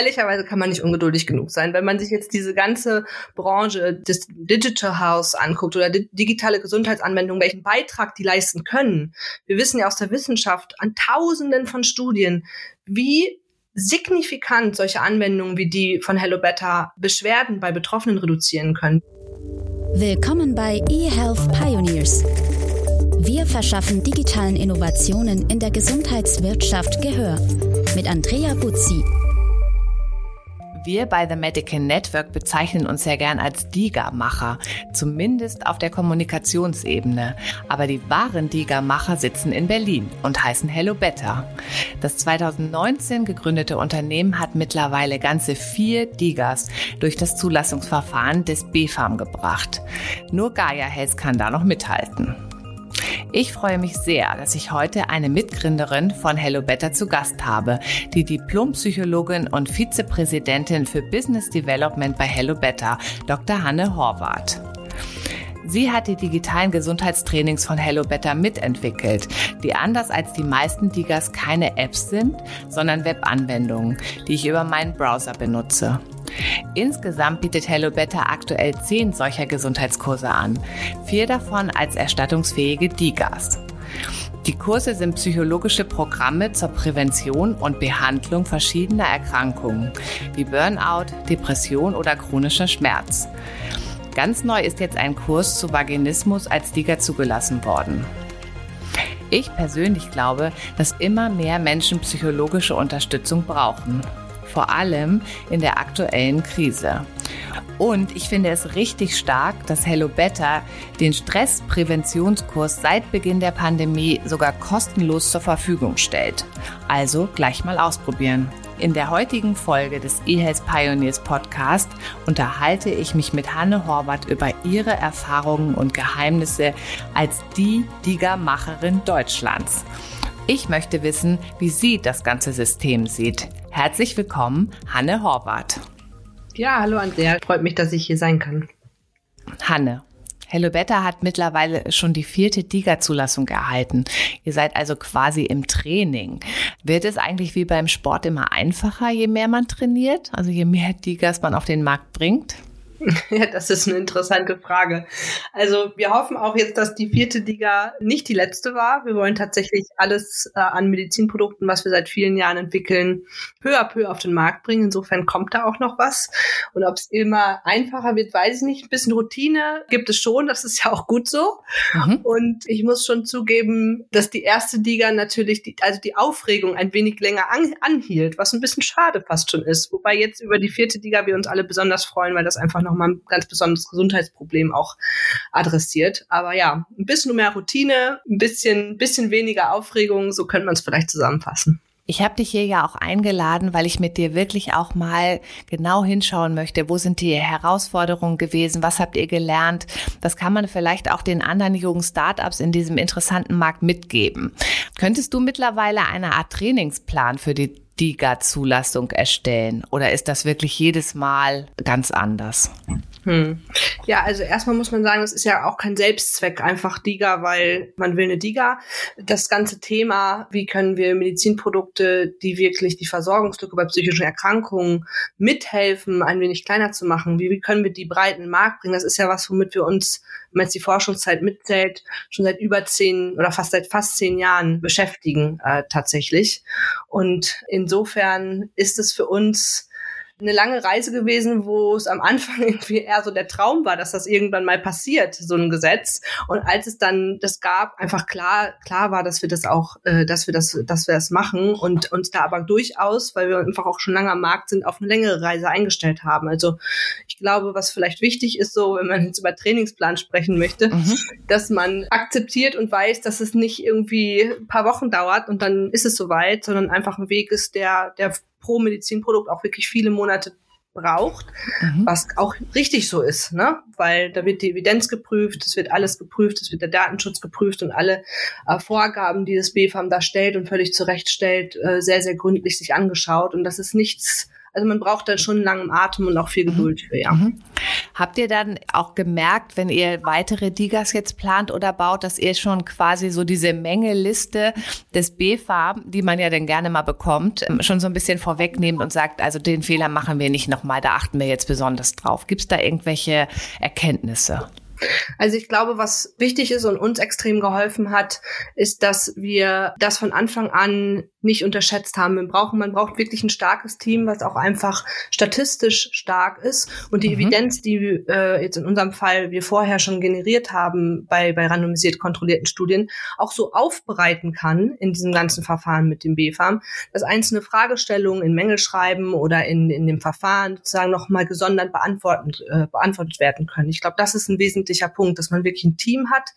ehrlicherweise kann man nicht ungeduldig genug sein. Wenn man sich jetzt diese ganze Branche des Digital House anguckt oder digitale Gesundheitsanwendungen, welchen Beitrag die leisten können. Wir wissen ja aus der Wissenschaft an Tausenden von Studien, wie signifikant solche Anwendungen wie die von Hello Better Beschwerden bei Betroffenen reduzieren können. Willkommen bei eHealth Pioneers. Wir verschaffen digitalen Innovationen in der Gesundheitswirtschaft Gehör mit Andrea Buzzi. Wir bei The Medical Network bezeichnen uns sehr gern als DIGA-Macher, zumindest auf der Kommunikationsebene. Aber die wahren DIGA-Macher sitzen in Berlin und heißen Hello Better. Das 2019 gegründete Unternehmen hat mittlerweile ganze vier DIGAs durch das Zulassungsverfahren des BfArM gebracht. Nur Gaia Health kann da noch mithalten. Ich freue mich sehr, dass ich heute eine Mitgründerin von Hello Better zu Gast habe, die Diplompsychologin und Vizepräsidentin für Business Development bei Hello Better, Dr. Hanne Horvath. Sie hat die digitalen Gesundheitstrainings von Hello Better mitentwickelt, die anders als die meisten Digas keine Apps sind, sondern Webanwendungen, die ich über meinen Browser benutze. Insgesamt bietet Hello Better aktuell zehn solcher Gesundheitskurse an, vier davon als erstattungsfähige DIGAs. Die Kurse sind psychologische Programme zur Prävention und Behandlung verschiedener Erkrankungen wie Burnout, Depression oder chronischer Schmerz. Ganz neu ist jetzt ein Kurs zu Vaginismus als DIGA zugelassen worden. Ich persönlich glaube, dass immer mehr Menschen psychologische Unterstützung brauchen vor allem in der aktuellen Krise. Und ich finde es richtig stark, dass Hello Better den Stresspräventionskurs seit Beginn der Pandemie sogar kostenlos zur Verfügung stellt. Also gleich mal ausprobieren. In der heutigen Folge des eHealth Pioneers Podcast unterhalte ich mich mit Hanne Horvath über ihre Erfahrungen und Geheimnisse als die Diga-Macherin Deutschlands. Ich möchte wissen, wie sie das ganze System sieht. Herzlich willkommen, Hanne Horvath. Ja, hallo Andrea, freut mich, dass ich hier sein kann. Hanne, Hello Better hat mittlerweile schon die vierte DIGA-Zulassung erhalten. Ihr seid also quasi im Training. Wird es eigentlich wie beim Sport immer einfacher, je mehr man trainiert? Also je mehr DIGAs man auf den Markt bringt? Ja, das ist eine interessante Frage. Also wir hoffen auch jetzt, dass die vierte Liga nicht die letzte war. Wir wollen tatsächlich alles äh, an Medizinprodukten, was wir seit vielen Jahren entwickeln, peu à peu auf den Markt bringen. Insofern kommt da auch noch was. Und ob es immer einfacher wird, weiß ich nicht. Ein bisschen Routine gibt es schon. Das ist ja auch gut so. Mhm. Und ich muss schon zugeben, dass die erste Liga natürlich, die, also die Aufregung ein wenig länger an, anhielt, was ein bisschen schade fast schon ist. Wobei jetzt über die vierte Liga wir uns alle besonders freuen, weil das einfach noch nochmal ein ganz besonderes Gesundheitsproblem auch adressiert. Aber ja, ein bisschen mehr Routine, ein bisschen, bisschen weniger Aufregung, so könnte man es vielleicht zusammenfassen. Ich habe dich hier ja auch eingeladen, weil ich mit dir wirklich auch mal genau hinschauen möchte. Wo sind die Herausforderungen gewesen? Was habt ihr gelernt? Das kann man vielleicht auch den anderen jungen Startups in diesem interessanten Markt mitgeben. Könntest du mittlerweile eine Art Trainingsplan für die DIGA-Zulassung erstellen? Oder ist das wirklich jedes Mal ganz anders? Hm. Ja, also erstmal muss man sagen, es ist ja auch kein Selbstzweck, einfach DIGA, weil man will eine DIGA. Das ganze Thema, wie können wir Medizinprodukte, die wirklich die Versorgungslücke bei psychischen Erkrankungen mithelfen, ein wenig kleiner zu machen, wie, wie können wir die breiten Markt bringen, das ist ja was, womit wir uns, wenn man jetzt die Forschungszeit mitzählt, schon seit über zehn oder fast seit fast zehn Jahren beschäftigen äh, tatsächlich. Und insofern ist es für uns eine lange Reise gewesen, wo es am Anfang irgendwie eher so der Traum war, dass das irgendwann mal passiert, so ein Gesetz. Und als es dann das gab, einfach klar, klar war, dass wir das auch, äh, dass wir das, dass wir das machen und uns da aber durchaus, weil wir einfach auch schon lange am Markt sind, auf eine längere Reise eingestellt haben. Also ich glaube, was vielleicht wichtig ist, so, wenn man jetzt über Trainingsplan sprechen möchte, mhm. dass man akzeptiert und weiß, dass es nicht irgendwie ein paar Wochen dauert und dann ist es soweit, sondern einfach ein Weg ist, der, der pro Medizinprodukt auch wirklich viele Monate braucht, mhm. was auch richtig so ist, ne? Weil da wird die Evidenz geprüft, es wird alles geprüft, es wird der Datenschutz geprüft und alle äh, Vorgaben, die das BfArM da stellt und völlig zurecht stellt, äh, sehr, sehr gründlich sich angeschaut. Und das ist nichts, also man braucht da schon einen langen Atem und auch viel mhm. Geduld für, ja. Mhm. Habt ihr dann auch gemerkt, wenn ihr weitere Digas jetzt plant oder baut, dass ihr schon quasi so diese Mengeliste des B-Farben, die man ja dann gerne mal bekommt, ähm, schon so ein bisschen vorwegnehmt und sagt, also den Fehler machen wir nicht nochmal, da achten wir jetzt besonders drauf. Gibt es da irgendwelche Erkenntnisse? Also ich glaube, was wichtig ist und uns extrem geholfen hat, ist, dass wir das von Anfang an nicht unterschätzt haben. Wir brauchen, man braucht wirklich ein starkes Team, was auch einfach statistisch stark ist und die mhm. Evidenz, die äh, jetzt in unserem Fall wir vorher schon generiert haben bei, bei randomisiert kontrollierten Studien, auch so aufbereiten kann in diesem ganzen Verfahren mit dem BFAM, dass einzelne Fragestellungen in Mängelschreiben oder in, in dem Verfahren sozusagen nochmal gesondert beantwortet, äh, beantwortet werden können. Ich glaube, das ist ein wesentlicher Punkt, dass man wirklich ein Team hat,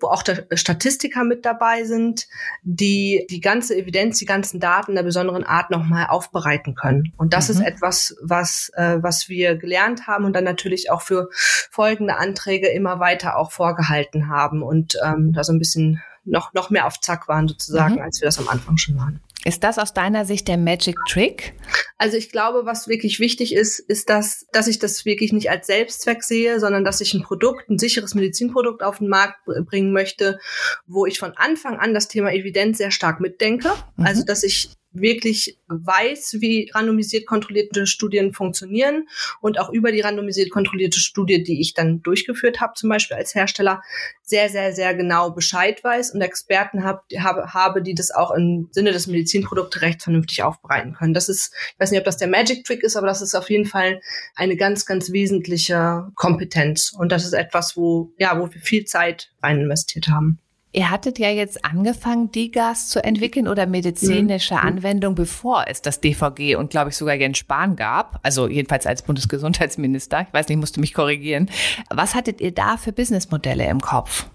wo auch Statistiker mit dabei sind, die die ganze Evidenz die ganzen Daten der besonderen Art nochmal aufbereiten können. Und das mhm. ist etwas, was, äh, was wir gelernt haben und dann natürlich auch für folgende Anträge immer weiter auch vorgehalten haben und ähm, da so ein bisschen noch, noch mehr auf Zack waren sozusagen, mhm. als wir das am Anfang schon waren. Ist das aus deiner Sicht der Magic Trick? Also ich glaube, was wirklich wichtig ist, ist, dass, dass ich das wirklich nicht als Selbstzweck sehe, sondern dass ich ein Produkt, ein sicheres Medizinprodukt auf den Markt bringen möchte, wo ich von Anfang an das Thema Evidenz sehr stark mitdenke. Mhm. Also dass ich wirklich weiß, wie randomisiert kontrollierte Studien funktionieren und auch über die randomisiert kontrollierte Studie, die ich dann durchgeführt habe, zum Beispiel als Hersteller, sehr, sehr, sehr genau Bescheid weiß und Experten hab, habe, habe, die das auch im Sinne des Medizinprodukterechts vernünftig aufbereiten können. Das ist, ich weiß nicht, ob das der Magic Trick ist, aber das ist auf jeden Fall eine ganz, ganz wesentliche Kompetenz. Und das ist etwas, wo, ja, wo wir viel Zeit rein investiert haben. Ihr hattet ja jetzt angefangen, DIGAS zu entwickeln oder medizinische mhm. Anwendung, bevor es das DVG und glaube ich sogar Jens Spahn gab. Also jedenfalls als Bundesgesundheitsminister. Ich weiß nicht, musste mich korrigieren. Was hattet ihr da für Businessmodelle im Kopf?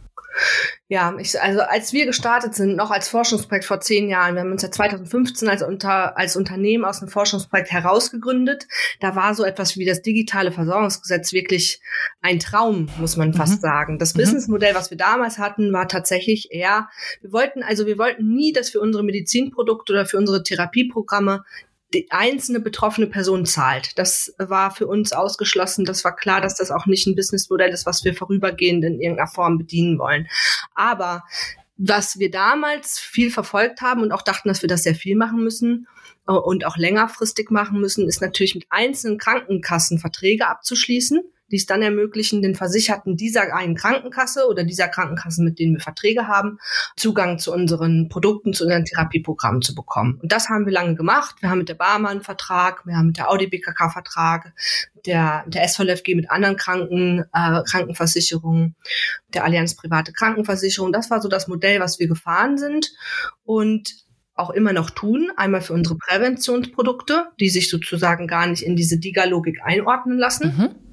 Ja, ich, also als wir gestartet sind, noch als Forschungsprojekt vor zehn Jahren, wir haben uns ja 2015 als, unter, als Unternehmen aus einem Forschungsprojekt herausgegründet, da war so etwas wie das digitale Versorgungsgesetz wirklich ein Traum, muss man fast mhm. sagen. Das mhm. Businessmodell, was wir damals hatten, war tatsächlich eher, wir wollten, also wir wollten nie, dass für unsere Medizinprodukte oder für unsere Therapieprogramme die einzelne betroffene Person zahlt. Das war für uns ausgeschlossen. Das war klar, dass das auch nicht ein Businessmodell ist, was wir vorübergehend in irgendeiner Form bedienen wollen. Aber was wir damals viel verfolgt haben und auch dachten, dass wir das sehr viel machen müssen äh, und auch längerfristig machen müssen, ist natürlich mit einzelnen Krankenkassen Verträge abzuschließen die es dann ermöglichen, den Versicherten dieser einen Krankenkasse oder dieser Krankenkassen, mit denen wir Verträge haben, Zugang zu unseren Produkten, zu unseren Therapieprogrammen zu bekommen. Und das haben wir lange gemacht. Wir haben mit der Barmer einen Vertrag, wir haben mit der Audi BKK Vertrag, der, der SVLFG mit anderen Kranken, äh, Krankenversicherungen, der Allianz Private Krankenversicherung. Das war so das Modell, was wir gefahren sind. Und auch immer noch tun. Einmal für unsere Präventionsprodukte, die sich sozusagen gar nicht in diese DIGA-Logik einordnen lassen. Mhm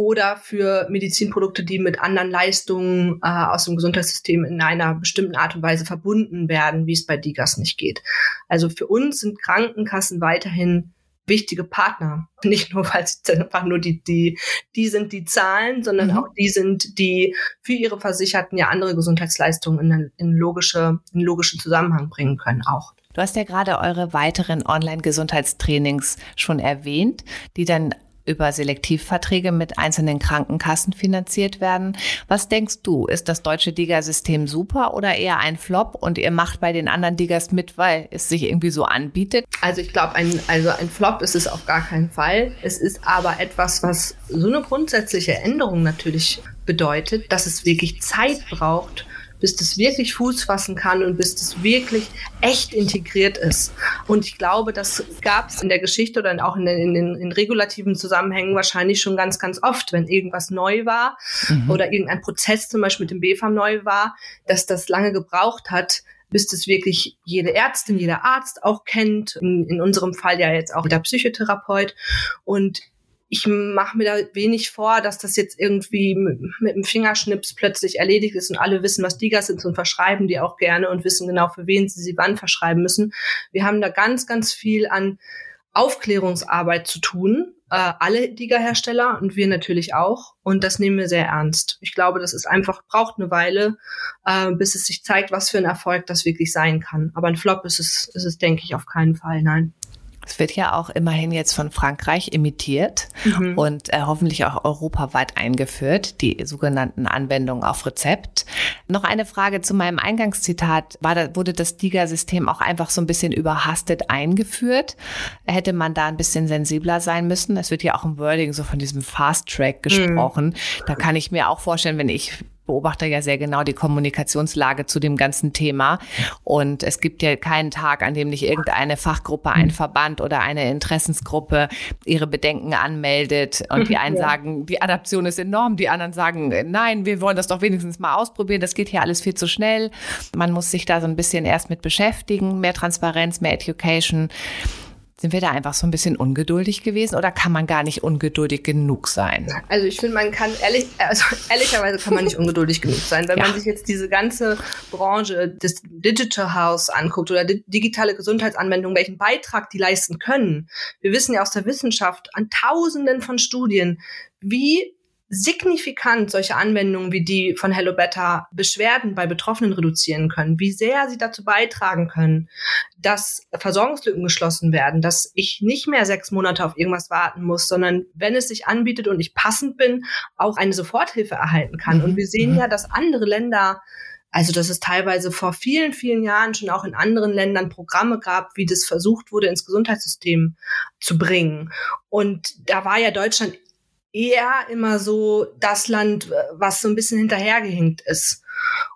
oder für Medizinprodukte, die mit anderen Leistungen äh, aus dem Gesundheitssystem in einer bestimmten Art und Weise verbunden werden, wie es bei DIGAS nicht geht. Also für uns sind Krankenkassen weiterhin wichtige Partner. Nicht nur, weil sie einfach nur die, die, die sind, die zahlen, sondern mhm. auch die sind, die für ihre Versicherten ja andere Gesundheitsleistungen in, in, logische, in logischen Zusammenhang bringen können auch. Du hast ja gerade eure weiteren Online-Gesundheitstrainings schon erwähnt, die dann über Selektivverträge mit einzelnen Krankenkassen finanziert werden. Was denkst du? Ist das deutsche DIGA-System super oder eher ein Flop und ihr macht bei den anderen DIGAs mit, weil es sich irgendwie so anbietet? Also ich glaube, ein, also ein Flop ist es auf gar keinen Fall. Es ist aber etwas, was so eine grundsätzliche Änderung natürlich bedeutet, dass es wirklich Zeit braucht, bis das wirklich Fuß fassen kann und bis das wirklich echt integriert ist. Und ich glaube, das gab es in der Geschichte oder auch in den, in den in regulativen Zusammenhängen wahrscheinlich schon ganz, ganz oft, wenn irgendwas neu war mhm. oder irgendein Prozess zum Beispiel mit dem BFAM neu war, dass das lange gebraucht hat, bis das wirklich jede Ärztin, jeder Arzt auch kennt. In, in unserem Fall ja jetzt auch der Psychotherapeut. Und ich mache mir da wenig vor, dass das jetzt irgendwie mit, dem Fingerschnips plötzlich erledigt ist und alle wissen, was Digas sind und verschreiben die auch gerne und wissen genau, für wen sie sie wann verschreiben müssen. Wir haben da ganz, ganz viel an Aufklärungsarbeit zu tun, äh, alle Diga-Hersteller und wir natürlich auch. Und das nehmen wir sehr ernst. Ich glaube, das ist einfach, braucht eine Weile, äh, bis es sich zeigt, was für ein Erfolg das wirklich sein kann. Aber ein Flop ist es, ist es, denke ich, auf keinen Fall, nein. Es wird ja auch immerhin jetzt von Frankreich imitiert mhm. und äh, hoffentlich auch europaweit eingeführt, die sogenannten Anwendungen auf Rezept. Noch eine Frage zu meinem Eingangszitat. Da, wurde das DIGA-System auch einfach so ein bisschen überhastet eingeführt? Hätte man da ein bisschen sensibler sein müssen? Es wird ja auch im Wording so von diesem Fast Track mhm. gesprochen. Mhm. Da kann ich mir auch vorstellen, wenn ich beobachte ja sehr genau die Kommunikationslage zu dem ganzen Thema. Und es gibt ja keinen Tag, an dem nicht irgendeine Fachgruppe, ein Verband oder eine Interessensgruppe ihre Bedenken anmeldet. Und die einen sagen, die Adaption ist enorm, die anderen sagen, nein, wir wollen das doch wenigstens mal ausprobieren. Das geht hier alles viel zu schnell. Man muss sich da so ein bisschen erst mit beschäftigen, mehr Transparenz, mehr Education. Sind wir da einfach so ein bisschen ungeduldig gewesen oder kann man gar nicht ungeduldig genug sein? Also ich finde, man kann ehrlich, also ehrlicherweise kann man nicht ungeduldig genug sein. Wenn ja. man sich jetzt diese ganze Branche des Digital House anguckt oder digitale Gesundheitsanwendungen, welchen Beitrag die leisten können. Wir wissen ja aus der Wissenschaft an Tausenden von Studien, wie signifikant solche Anwendungen wie die von Hello Better Beschwerden bei Betroffenen reduzieren können, wie sehr sie dazu beitragen können, dass Versorgungslücken geschlossen werden, dass ich nicht mehr sechs Monate auf irgendwas warten muss, sondern wenn es sich anbietet und ich passend bin, auch eine Soforthilfe erhalten kann. Und wir sehen mhm. ja, dass andere Länder also, dass es teilweise vor vielen, vielen Jahren schon auch in anderen Ländern Programme gab, wie das versucht wurde, ins Gesundheitssystem zu bringen. Und da war ja Deutschland eher immer so das Land, was so ein bisschen hinterhergehinkt ist.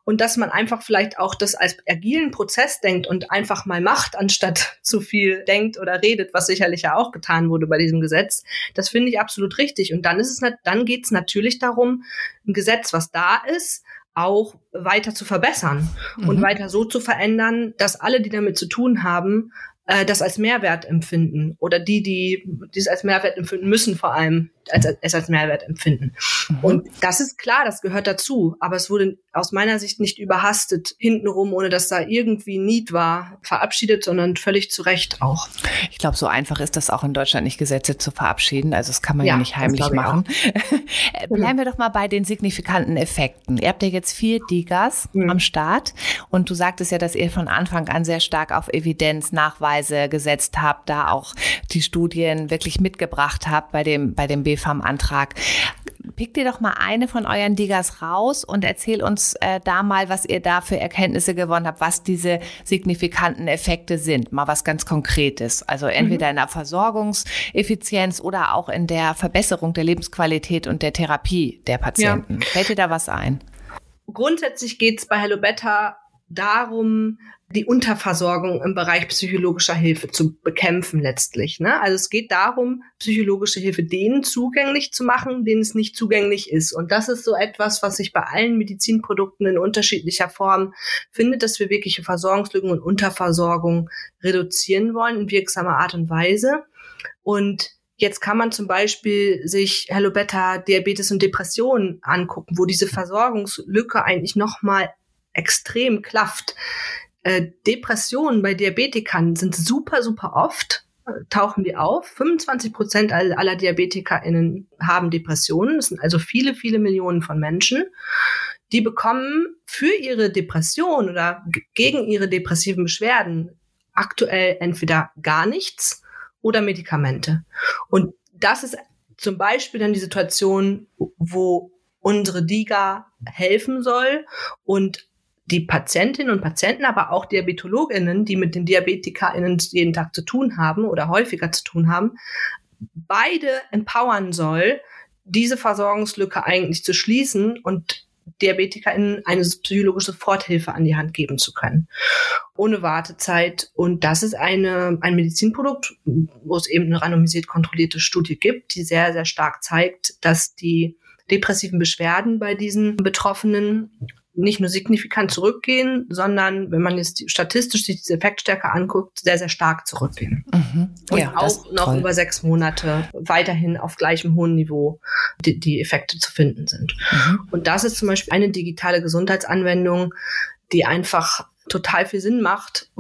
Und dass man einfach vielleicht auch das als agilen Prozess denkt und einfach mal macht, anstatt zu viel denkt oder redet, was sicherlich ja auch getan wurde bei diesem Gesetz. Das finde ich absolut richtig. Und dann ist es, dann geht es natürlich darum, ein Gesetz, was da ist, auch weiter zu verbessern mhm. und weiter so zu verändern, dass alle, die damit zu tun haben, äh, das als Mehrwert empfinden oder die, die dies als Mehrwert empfinden müssen, vor allem als, es als Mehrwert empfinden. Mhm. Und das ist klar, das gehört dazu, aber es wurde aus meiner Sicht nicht überhastet, hintenrum, ohne dass da irgendwie Need war, verabschiedet, sondern völlig zu Recht auch. Ich glaube, so einfach ist das auch in Deutschland nicht, Gesetze zu verabschieden. Also das kann man ja, ja nicht heimlich machen. Äh, bleiben wir doch mal bei den signifikanten Effekten. Ihr habt ja jetzt vier Digas mhm. am Start und du sagtest ja, dass ihr von Anfang an sehr stark auf Evidenz, Nachweise gesetzt habt, da auch die Studien wirklich mitgebracht habt bei dem, bei dem BFAM-Antrag. Pick dir doch mal eine von euren Digas raus und erzähl uns äh, da mal, was ihr da für Erkenntnisse gewonnen habt, was diese signifikanten Effekte sind. Mal was ganz Konkretes. Also entweder in der Versorgungseffizienz oder auch in der Verbesserung der Lebensqualität und der Therapie der Patienten. Ja. Fällt dir da was ein? Grundsätzlich geht es bei Hello Better darum, die Unterversorgung im Bereich psychologischer Hilfe zu bekämpfen letztlich. Ne? Also es geht darum, psychologische Hilfe denen zugänglich zu machen, denen es nicht zugänglich ist. Und das ist so etwas, was sich bei allen Medizinprodukten in unterschiedlicher Form findet, dass wir wirkliche Versorgungslücken und Unterversorgung reduzieren wollen in wirksamer Art und Weise. Und Jetzt kann man zum Beispiel sich Hello Beta Diabetes und Depressionen angucken, wo diese Versorgungslücke eigentlich nochmal extrem klafft. Äh, Depressionen bei Diabetikern sind super, super oft äh, tauchen die auf. 25 Prozent aller DiabetikerInnen haben Depressionen. Das sind also viele, viele Millionen von Menschen. Die bekommen für ihre Depression oder gegen ihre depressiven Beschwerden aktuell entweder gar nichts oder Medikamente. Und das ist zum Beispiel dann die Situation, wo unsere DIGA helfen soll und die Patientinnen und Patienten, aber auch Diabetologinnen, die mit den DiabetikerInnen jeden Tag zu tun haben oder häufiger zu tun haben, beide empowern soll, diese Versorgungslücke eigentlich zu schließen und DiabetikerInnen eine psychologische Soforthilfe an die Hand geben zu können. Ohne Wartezeit. Und das ist eine, ein Medizinprodukt, wo es eben eine randomisiert kontrollierte Studie gibt, die sehr, sehr stark zeigt, dass die depressiven Beschwerden bei diesen Betroffenen nicht nur signifikant zurückgehen, sondern wenn man jetzt statistisch sich diese Effektstärke anguckt, sehr, sehr stark zurückgehen. Mhm. Und ja, auch noch toll. über sechs Monate weiterhin auf gleichem hohen Niveau die, die Effekte zu finden sind. Mhm. Und das ist zum Beispiel eine digitale Gesundheitsanwendung, die einfach total viel Sinn macht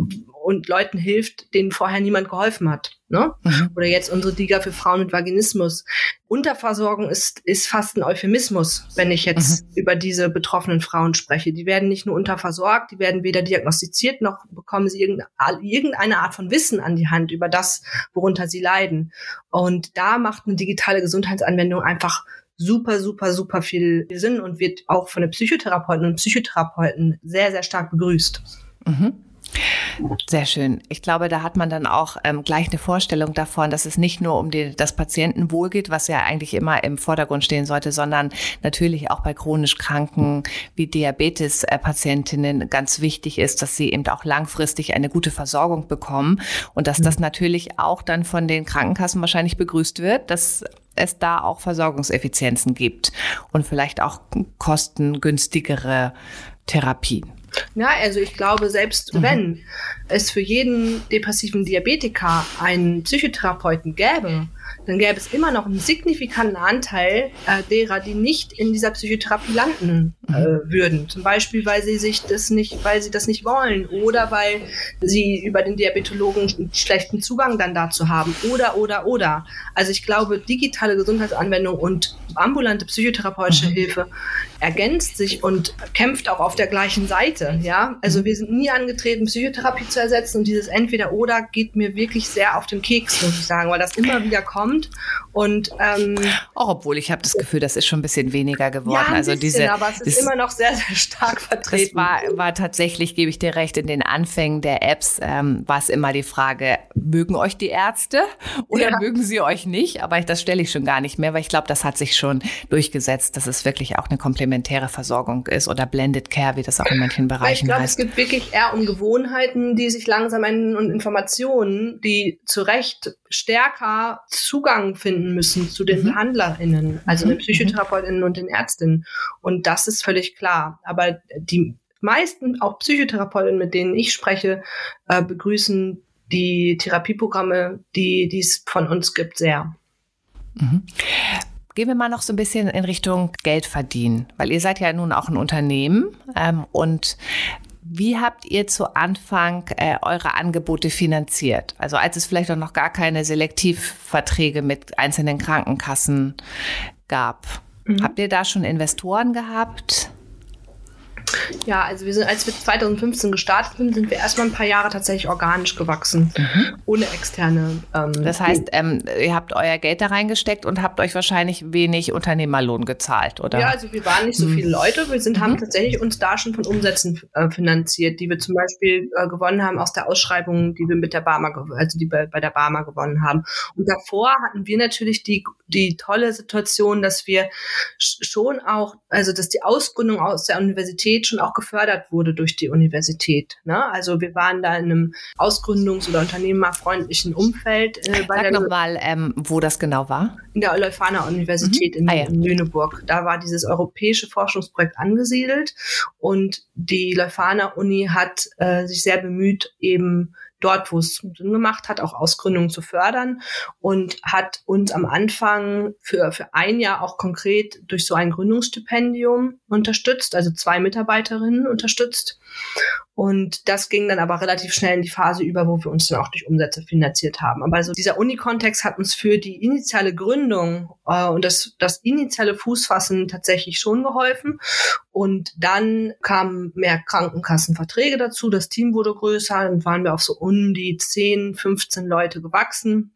und Leuten hilft, denen vorher niemand geholfen hat. Ne? Mhm. Oder jetzt unsere Diga für Frauen mit Vaginismus. Unterversorgung ist, ist fast ein Euphemismus, wenn ich jetzt mhm. über diese betroffenen Frauen spreche. Die werden nicht nur unterversorgt, die werden weder diagnostiziert, noch bekommen sie irgendeine Art von Wissen an die Hand über das, worunter sie leiden. Und da macht eine digitale Gesundheitsanwendung einfach super, super, super viel Sinn und wird auch von den Psychotherapeuten und Psychotherapeuten sehr, sehr stark begrüßt. Mhm. Sehr schön. Ich glaube, da hat man dann auch ähm, gleich eine Vorstellung davon, dass es nicht nur um die, das Patientenwohl geht, was ja eigentlich immer im Vordergrund stehen sollte, sondern natürlich auch bei chronisch Kranken wie Diabetes-Patientinnen ganz wichtig ist, dass sie eben auch langfristig eine gute Versorgung bekommen und dass das natürlich auch dann von den Krankenkassen wahrscheinlich begrüßt wird, dass es da auch Versorgungseffizienzen gibt und vielleicht auch kostengünstigere Therapien. Ja, also ich glaube, selbst mhm. wenn es für jeden depressiven Diabetiker einen Psychotherapeuten gäbe, dann gäbe es immer noch einen signifikanten Anteil äh, derer, die nicht in dieser Psychotherapie landen äh, mhm. würden. Zum Beispiel, weil sie sich das nicht, weil sie das nicht wollen oder weil sie über den Diabetologen einen schlechten Zugang dann dazu haben oder oder oder. Also ich glaube, digitale Gesundheitsanwendung und ambulante psychotherapeutische mhm. Hilfe ergänzt sich und kämpft auch auf der gleichen Seite. Ja, also mhm. wir sind nie angetreten, Psychotherapie zu ersetzen und dieses Entweder-Oder geht mir wirklich sehr auf den Keks, muss ich sagen, weil das immer wieder kommt und ähm, auch obwohl ich habe das Gefühl, das ist schon ein bisschen weniger geworden. Ja, also bisschen, diese, aber es ist immer noch sehr sehr stark vertreten. Das war, war tatsächlich, gebe ich dir recht, in den Anfängen der Apps ähm, war es immer die Frage, mögen euch die Ärzte oder ja. mögen sie euch nicht? Aber ich, das stelle ich schon gar nicht mehr, weil ich glaube, das hat sich schon durchgesetzt, dass es wirklich auch eine komplementäre Versorgung ist oder Blended Care, wie das auch in manchen Bereichen heißt. Ich glaube, es geht wirklich eher um Gewohnheiten, die sich langsam ändern und Informationen, die zu Recht stärker Zugang finden müssen zu den mhm. BehandlerInnen, also den mhm. PsychotherapeutInnen und den Ärztinnen. Und das ist völlig klar. Aber die meisten, auch PsychotherapeutInnen, mit denen ich spreche, äh, begrüßen die Therapieprogramme, die, die es von uns gibt, sehr. Mhm. Gehen wir mal noch so ein bisschen in Richtung Geld verdienen, weil ihr seid ja nun auch ein Unternehmen ähm, und wie habt ihr zu Anfang äh, eure Angebote finanziert? Also als es vielleicht auch noch gar keine Selektivverträge mit einzelnen Krankenkassen gab. Mhm. Habt ihr da schon Investoren gehabt? Ja, also wir sind, als wir 2015 gestartet sind, sind wir erstmal ein paar Jahre tatsächlich organisch gewachsen, mhm. ohne externe. Ähm, das heißt, ähm, ihr habt euer Geld da reingesteckt und habt euch wahrscheinlich wenig Unternehmerlohn gezahlt, oder? Ja, also wir waren nicht so mhm. viele Leute. Wir sind, haben mhm. tatsächlich uns da schon von Umsätzen äh, finanziert, die wir zum Beispiel äh, gewonnen haben aus der Ausschreibung, die wir mit der Barmer, also die bei, bei der Barmer gewonnen haben. Und davor hatten wir natürlich die, die tolle Situation, dass wir schon auch, also dass die Ausgründung aus der Universität schon auch gefördert wurde durch die Universität. Ne? Also wir waren da in einem Ausgründungs- oder unternehmerfreundlichen Umfeld. Äh, bei Sag nochmal, ähm, wo das genau war. In der Leuphana Universität mhm. in, ah, ja. in Lüneburg. Da war dieses europäische Forschungsprojekt angesiedelt und die Leuphana Uni hat äh, sich sehr bemüht, eben dort, wo es Sinn gemacht hat, auch Ausgründungen zu fördern und hat uns am Anfang für, für ein Jahr auch konkret durch so ein Gründungsstipendium unterstützt, also zwei Mitarbeiterinnen unterstützt. Und das ging dann aber relativ schnell in die Phase über, wo wir uns dann auch durch Umsätze finanziert haben. Aber also dieser Uni-Kontext hat uns für die initiale Gründung äh, und das, das initiale Fußfassen tatsächlich schon geholfen. Und dann kamen mehr Krankenkassenverträge dazu. Das Team wurde größer. Dann waren wir auf so um die 10, 15 Leute gewachsen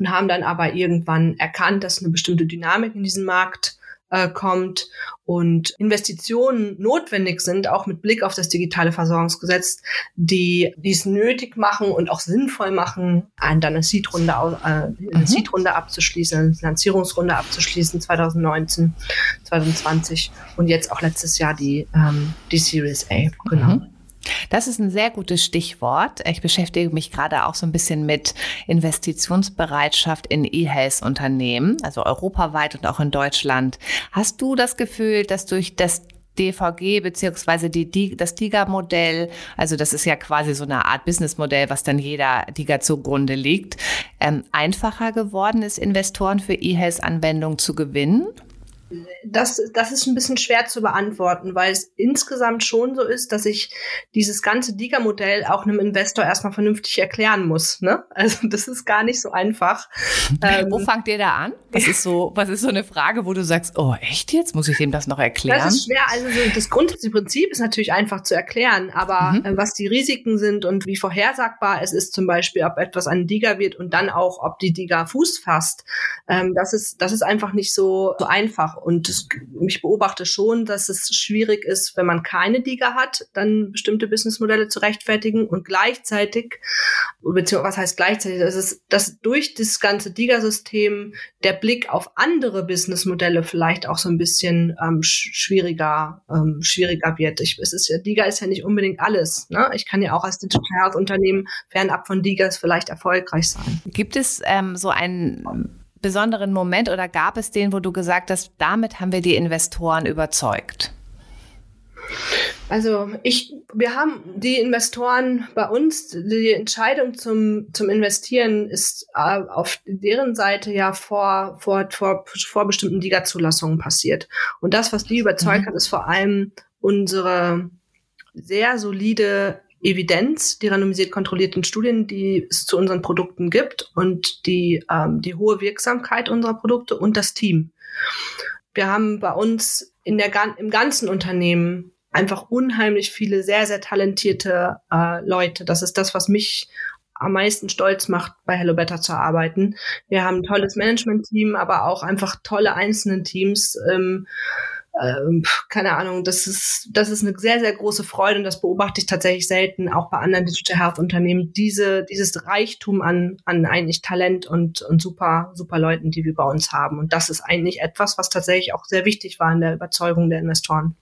und haben dann aber irgendwann erkannt, dass eine bestimmte Dynamik in diesem Markt äh, kommt und Investitionen notwendig sind, auch mit Blick auf das digitale Versorgungsgesetz, die dies nötig machen und auch sinnvoll machen, dann eine Seed-Runde äh, eine mhm. Seed abzuschließen, eine Finanzierungsrunde abzuschließen 2019, 2020 und jetzt auch letztes Jahr die, ähm, die Series A. Genau. Mhm. Das ist ein sehr gutes Stichwort. Ich beschäftige mich gerade auch so ein bisschen mit Investitionsbereitschaft in E-Health-Unternehmen, also europaweit und auch in Deutschland. Hast du das Gefühl, dass durch das DVG beziehungsweise die, das DIGA-Modell, also das ist ja quasi so eine Art Businessmodell, was dann jeder DIGA zugrunde liegt, ähm, einfacher geworden ist, Investoren für E-Health-Anwendungen zu gewinnen? Das, das ist ein bisschen schwer zu beantworten, weil es insgesamt schon so ist, dass ich dieses ganze Diga-Modell auch einem Investor erstmal vernünftig erklären muss. Ne? Also das ist gar nicht so einfach. Ähm, wo fangt ihr da an? Was ist so, was ist so eine Frage, wo du sagst, oh echt jetzt muss ich dem das noch erklären? Das ist schwer. Also so das Grundprinzip ist natürlich einfach zu erklären, aber mhm. äh, was die Risiken sind und wie vorhersagbar es ist, zum Beispiel, ob etwas ein Diga wird und dann auch, ob die Diga Fuß fasst, ähm, das ist das ist einfach nicht so, so einfach. Und das, ich beobachte schon, dass es schwierig ist, wenn man keine Diga hat, dann bestimmte Businessmodelle zu rechtfertigen und gleichzeitig, beziehungsweise was heißt gleichzeitig, das ist, dass durch das ganze Diga-System der Blick auf andere Businessmodelle vielleicht auch so ein bisschen ähm, schwieriger, ähm, schwieriger wird. Ich, es ist ja, Diga ist ja nicht unbedingt alles. Ne? Ich kann ja auch als Digital Health Unternehmen fernab von Digas vielleicht erfolgreich sein. Gibt es ähm, so einen besonderen Moment oder gab es den, wo du gesagt hast, damit haben wir die Investoren überzeugt? Also ich, wir haben die Investoren bei uns, die Entscheidung zum, zum Investieren ist äh, auf deren Seite ja vor, vor, vor, vor bestimmten Liga-Zulassungen passiert. Und das, was die überzeugt mhm. hat, ist vor allem unsere sehr solide Evidenz, die randomisiert kontrollierten Studien, die es zu unseren Produkten gibt und die, ähm, die hohe Wirksamkeit unserer Produkte und das Team. Wir haben bei uns in der, im ganzen Unternehmen einfach unheimlich viele sehr, sehr talentierte äh, Leute. Das ist das, was mich am meisten stolz macht, bei Hello Better zu arbeiten. Wir haben ein tolles Management-Team, aber auch einfach tolle einzelne Teams. Ähm, ähm, keine Ahnung, das ist, das ist eine sehr, sehr große Freude und das beobachte ich tatsächlich selten, auch bei anderen Digital Health Unternehmen, diese, dieses Reichtum an, an eigentlich Talent und, und super, super Leuten, die wir bei uns haben. Und das ist eigentlich etwas, was tatsächlich auch sehr wichtig war in der Überzeugung der Investoren.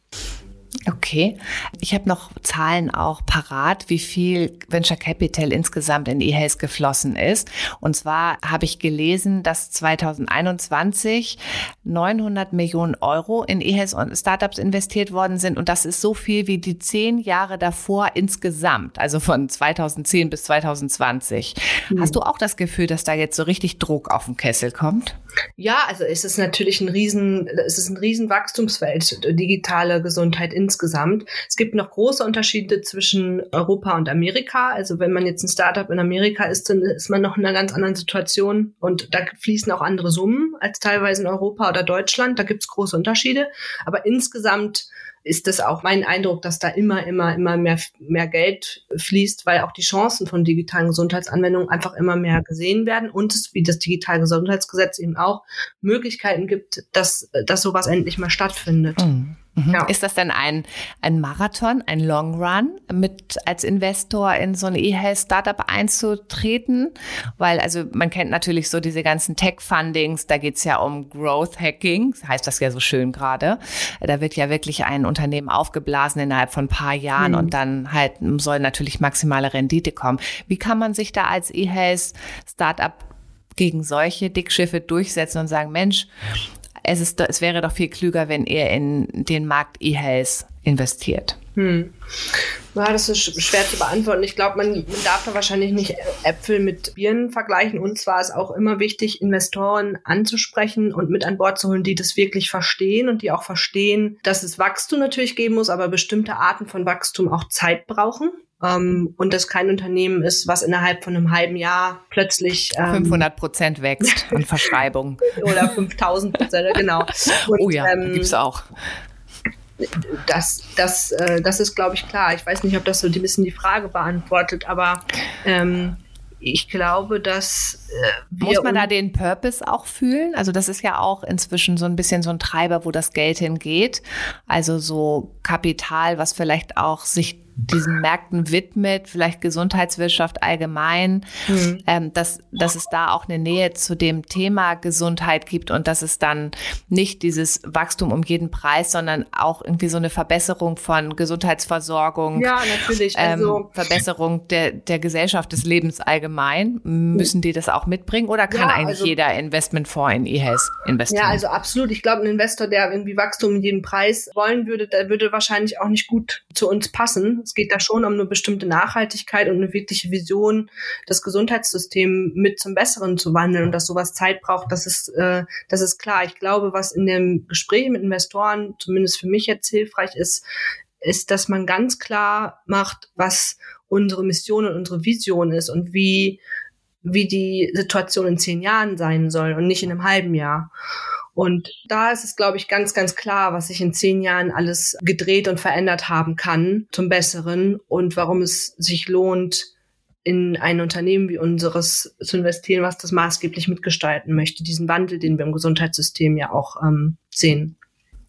Okay. Ich habe noch Zahlen auch parat, wie viel Venture Capital insgesamt in eHealth geflossen ist. Und zwar habe ich gelesen, dass 2021 900 Millionen Euro in eHealth und Startups investiert worden sind. Und das ist so viel wie die zehn Jahre davor insgesamt, also von 2010 bis 2020. Mhm. Hast du auch das Gefühl, dass da jetzt so richtig Druck auf den Kessel kommt? Ja, also es ist natürlich ein riesen, es ist ein riesen Wachstumsfeld, digitale Gesundheit insgesamt. Es gibt noch große Unterschiede zwischen Europa und Amerika. Also wenn man jetzt ein Startup in Amerika ist, dann ist man noch in einer ganz anderen Situation und da fließen auch andere Summen als teilweise in Europa oder Deutschland. Da gibt es große Unterschiede. Aber insgesamt ist es auch mein Eindruck, dass da immer, immer, immer mehr, mehr Geld fließt, weil auch die Chancen von digitalen Gesundheitsanwendungen einfach immer mehr gesehen werden und es, wie das digitale Gesundheitsgesetz eben auch, Möglichkeiten gibt, dass, dass sowas endlich mal stattfindet. Mhm. Mhm. Ja. Ist das denn ein, ein Marathon, ein Long Run, mit als Investor in so ein E-Health-Startup einzutreten? Weil, also man kennt natürlich so diese ganzen Tech-Fundings, da geht's ja um Growth Hacking, heißt das ja so schön gerade. Da wird ja wirklich ein Unternehmen aufgeblasen innerhalb von ein paar Jahren mhm. und dann halt soll natürlich maximale Rendite kommen. Wie kann man sich da als E-Health-Startup gegen solche Dickschiffe durchsetzen und sagen, Mensch, es, ist, es wäre doch viel klüger, wenn ihr in den Markt E-Health investiert. Hm. Ja, das ist schwer zu beantworten. Ich glaube, man, man darf da wahrscheinlich nicht Äpfel mit Birnen vergleichen. Und zwar ist auch immer wichtig, Investoren anzusprechen und mit an Bord zu holen, die das wirklich verstehen und die auch verstehen, dass es Wachstum natürlich geben muss, aber bestimmte Arten von Wachstum auch Zeit brauchen. Ähm, und das kein Unternehmen ist, was innerhalb von einem halben Jahr plötzlich ähm, 500 Prozent wächst an Verschreibung. oder 5000 Prozent, genau. Und, oh ja, ähm, gibt's auch. Das, das, äh, das ist, glaube ich, klar. Ich weiß nicht, ob das so ein bisschen die Frage beantwortet, aber ähm, ich glaube, dass äh, muss man da den Purpose auch fühlen. Also das ist ja auch inzwischen so ein bisschen so ein Treiber, wo das Geld hingeht. Also so Kapital, was vielleicht auch sich diesen Märkten widmet, vielleicht Gesundheitswirtschaft allgemein, mhm. ähm, dass, dass es da auch eine Nähe zu dem Thema Gesundheit gibt und dass es dann nicht dieses Wachstum um jeden Preis, sondern auch irgendwie so eine Verbesserung von Gesundheitsversorgung, ja, natürlich. Ähm, also, ähm, Verbesserung der, der Gesellschaft des Lebens allgemein. Müssen die das auch mitbringen oder kann ja, eigentlich also, jeder Investmentfonds in E-Health investieren? Ja, also absolut. Ich glaube, ein Investor, der irgendwie Wachstum um jeden Preis wollen würde, der würde wahrscheinlich auch nicht gut zu uns passen, Es geht da schon um eine bestimmte Nachhaltigkeit und eine wirkliche Vision, das Gesundheitssystem mit zum Besseren zu wandeln und dass sowas Zeit braucht, das ist, äh, das ist klar. Ich glaube, was in dem Gespräch mit Investoren, zumindest für mich jetzt hilfreich ist, ist, dass man ganz klar macht, was unsere Mission und unsere Vision ist und wie, wie die Situation in zehn Jahren sein soll und nicht in einem halben Jahr. Und da ist es, glaube ich, ganz, ganz klar, was sich in zehn Jahren alles gedreht und verändert haben kann zum Besseren und warum es sich lohnt, in ein Unternehmen wie unseres zu investieren, was das maßgeblich mitgestalten möchte, diesen Wandel, den wir im Gesundheitssystem ja auch ähm, sehen.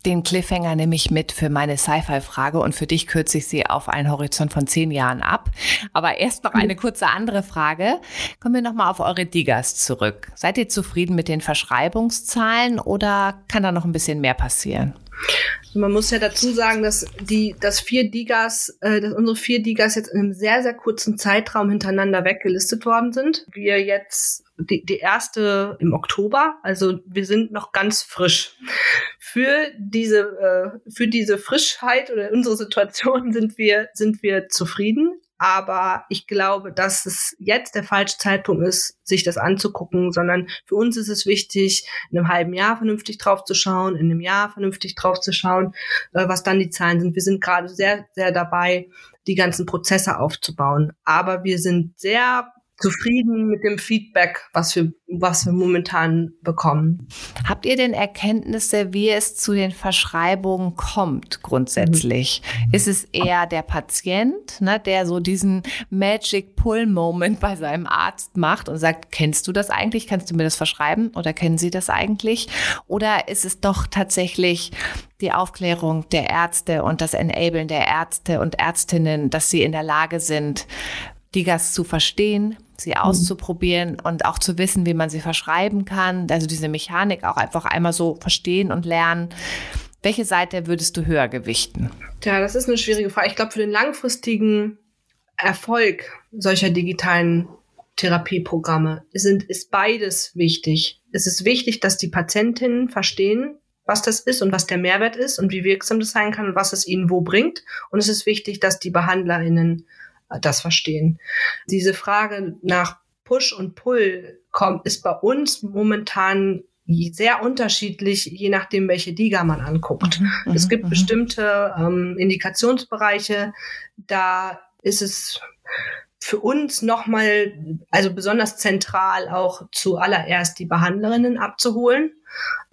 Den Cliffhanger nehme ich mit für meine Sci-Fi-Frage und für dich kürze ich sie auf einen Horizont von zehn Jahren ab. Aber erst noch eine kurze andere Frage. Kommen wir nochmal auf eure Digas zurück. Seid ihr zufrieden mit den Verschreibungszahlen oder kann da noch ein bisschen mehr passieren? Man muss ja dazu sagen, dass die, dass vier Digas, äh, dass unsere vier Digas jetzt in einem sehr, sehr kurzen Zeitraum hintereinander weggelistet worden sind. Wir jetzt die, die erste im Oktober, also wir sind noch ganz frisch. Für diese, äh, für diese Frischheit oder unsere Situation sind wir, sind wir zufrieden. Aber ich glaube, dass es jetzt der falsche Zeitpunkt ist, sich das anzugucken, sondern für uns ist es wichtig, in einem halben Jahr vernünftig drauf zu schauen, in einem Jahr vernünftig drauf zu schauen, äh, was dann die Zahlen sind. Wir sind gerade sehr, sehr dabei, die ganzen Prozesse aufzubauen. Aber wir sind sehr zufrieden mit dem Feedback, was wir, was wir momentan bekommen. Habt ihr denn Erkenntnisse, wie es zu den Verschreibungen kommt grundsätzlich? Mhm. Ist es eher der Patient, ne, der so diesen Magic Pull Moment bei seinem Arzt macht und sagt, kennst du das eigentlich? Kannst du mir das verschreiben? Oder kennen Sie das eigentlich? Oder ist es doch tatsächlich die Aufklärung der Ärzte und das Enablen der Ärzte und Ärztinnen, dass sie in der Lage sind, Digas zu verstehen, sie mhm. auszuprobieren und auch zu wissen, wie man sie verschreiben kann. Also diese Mechanik auch einfach einmal so verstehen und lernen. Welche Seite würdest du höher gewichten? Tja, das ist eine schwierige Frage. Ich glaube, für den langfristigen Erfolg solcher digitalen Therapieprogramme sind, ist beides wichtig. Es ist wichtig, dass die Patientinnen verstehen, was das ist und was der Mehrwert ist und wie wirksam das sein kann und was es ihnen wo bringt. Und es ist wichtig, dass die BehandlerInnen das verstehen. Diese Frage nach Push und Pull kommt, ist bei uns momentan sehr unterschiedlich, je nachdem, welche Diga man anguckt. Mhm, mhm es gibt mhm. bestimmte ähm, Indikationsbereiche, da ist es für uns nochmal, also besonders zentral auch zuallererst die Behandlerinnen abzuholen.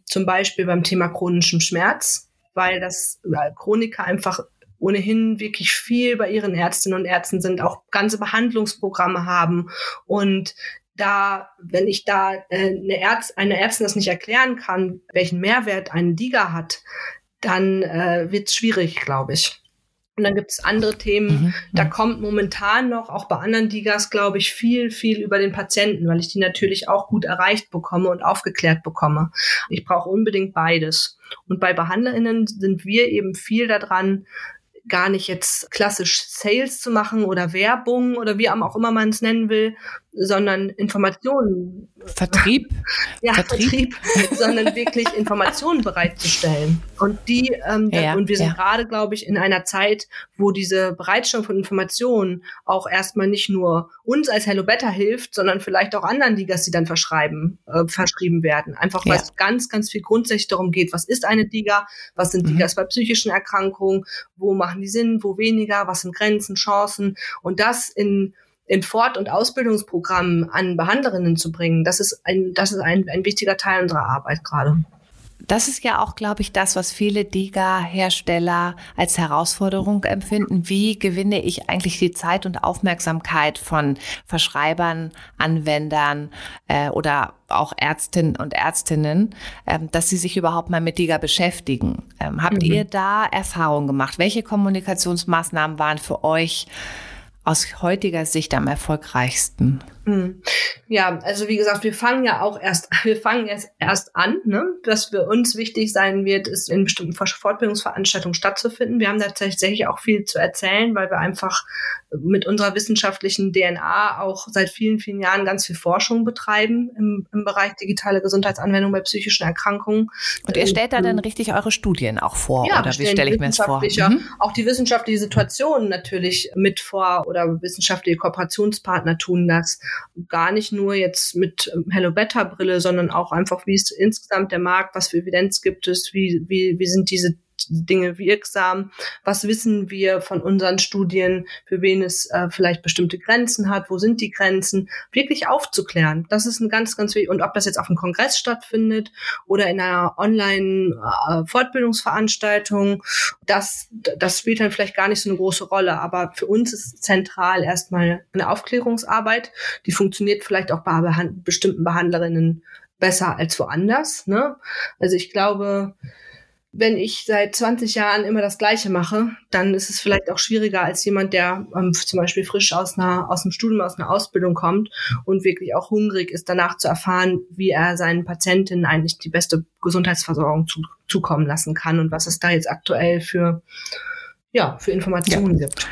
Zum Beispiel beim Thema chronischem Schmerz, weil das Chroniker einfach ohnehin wirklich viel bei ihren Ärztinnen und Ärzten sind, auch ganze Behandlungsprogramme haben und da, wenn ich da äh, eine, Ärzt, eine Ärztin das nicht erklären kann, welchen Mehrwert ein Diga hat, dann äh, wird es schwierig, glaube ich. Und dann gibt es andere Themen, mhm, da kommt momentan noch, auch bei anderen Digas, glaube ich, viel, viel über den Patienten, weil ich die natürlich auch gut erreicht bekomme und aufgeklärt bekomme. Ich brauche unbedingt beides. Und bei BehandlerInnen sind wir eben viel daran, gar nicht jetzt klassisch Sales zu machen oder Werbung oder wie auch immer man es nennen will, sondern Informationen. Vertrieb? ja, Vertrieb, Vertrieb sondern wirklich Informationen bereitzustellen. Und die, ähm, ja, und wir sind ja. gerade, glaube ich, in einer Zeit, wo diese Bereitstellung von Informationen auch erstmal nicht nur uns als Hello Better hilft, sondern vielleicht auch anderen Digas, die dann verschreiben, äh, verschrieben werden. Einfach weil ja. es ganz, ganz viel grundsätzlich darum geht, was ist eine Diga, was sind mhm. Digas bei psychischen Erkrankungen, wo machen die Sinn, wo weniger, was sind Grenzen, Chancen und das in in Fort- und Ausbildungsprogrammen an Behandlerinnen zu bringen, das ist ein, das ist ein, ein wichtiger Teil unserer Arbeit gerade. Das ist ja auch, glaube ich, das, was viele DIGA-Hersteller als Herausforderung empfinden. Wie gewinne ich eigentlich die Zeit und Aufmerksamkeit von Verschreibern, Anwendern äh, oder auch Ärztinnen und Ärztinnen, äh, dass sie sich überhaupt mal mit DIGA beschäftigen? Ähm, habt mhm. ihr da Erfahrungen gemacht? Welche Kommunikationsmaßnahmen waren für euch aus heutiger Sicht am erfolgreichsten? Hm. Ja, also wie gesagt, wir fangen ja auch erst, wir fangen erst, erst an. Ne? Was für uns wichtig sein wird, ist in bestimmten Fortbildungsveranstaltungen stattzufinden. Wir haben da tatsächlich auch viel zu erzählen, weil wir einfach mit unserer wissenschaftlichen DNA auch seit vielen, vielen Jahren ganz viel Forschung betreiben im, im Bereich digitale Gesundheitsanwendung bei psychischen Erkrankungen. Und ihr stellt da dann richtig eure Studien auch vor, ja, oder wie stelle ich mir das vor? Mhm. Auch die wissenschaftliche Situation natürlich mit vor oder wissenschaftliche Kooperationspartner tun das gar nicht nur jetzt mit Hello Better Brille, sondern auch einfach, wie ist insgesamt der Markt, was für Evidenz gibt es, wie, wie, wie sind diese Dinge wirksam? Was wissen wir von unseren Studien, für wen es äh, vielleicht bestimmte Grenzen hat? Wo sind die Grenzen? Wirklich aufzuklären. Das ist ein ganz, ganz wichtig. Und ob das jetzt auf einem Kongress stattfindet oder in einer Online-Fortbildungsveranstaltung, äh, das, das spielt dann vielleicht gar nicht so eine große Rolle. Aber für uns ist zentral erstmal eine Aufklärungsarbeit. Die funktioniert vielleicht auch bei behand bestimmten Behandlerinnen besser als woanders. Ne? Also ich glaube, wenn ich seit 20 Jahren immer das Gleiche mache, dann ist es vielleicht auch schwieriger als jemand, der ähm, zum Beispiel frisch aus einer, aus dem Studium, aus einer Ausbildung kommt und wirklich auch hungrig ist, danach zu erfahren, wie er seinen Patientinnen eigentlich die beste Gesundheitsversorgung zu, zukommen lassen kann und was es da jetzt aktuell für, ja, für Informationen ja. gibt.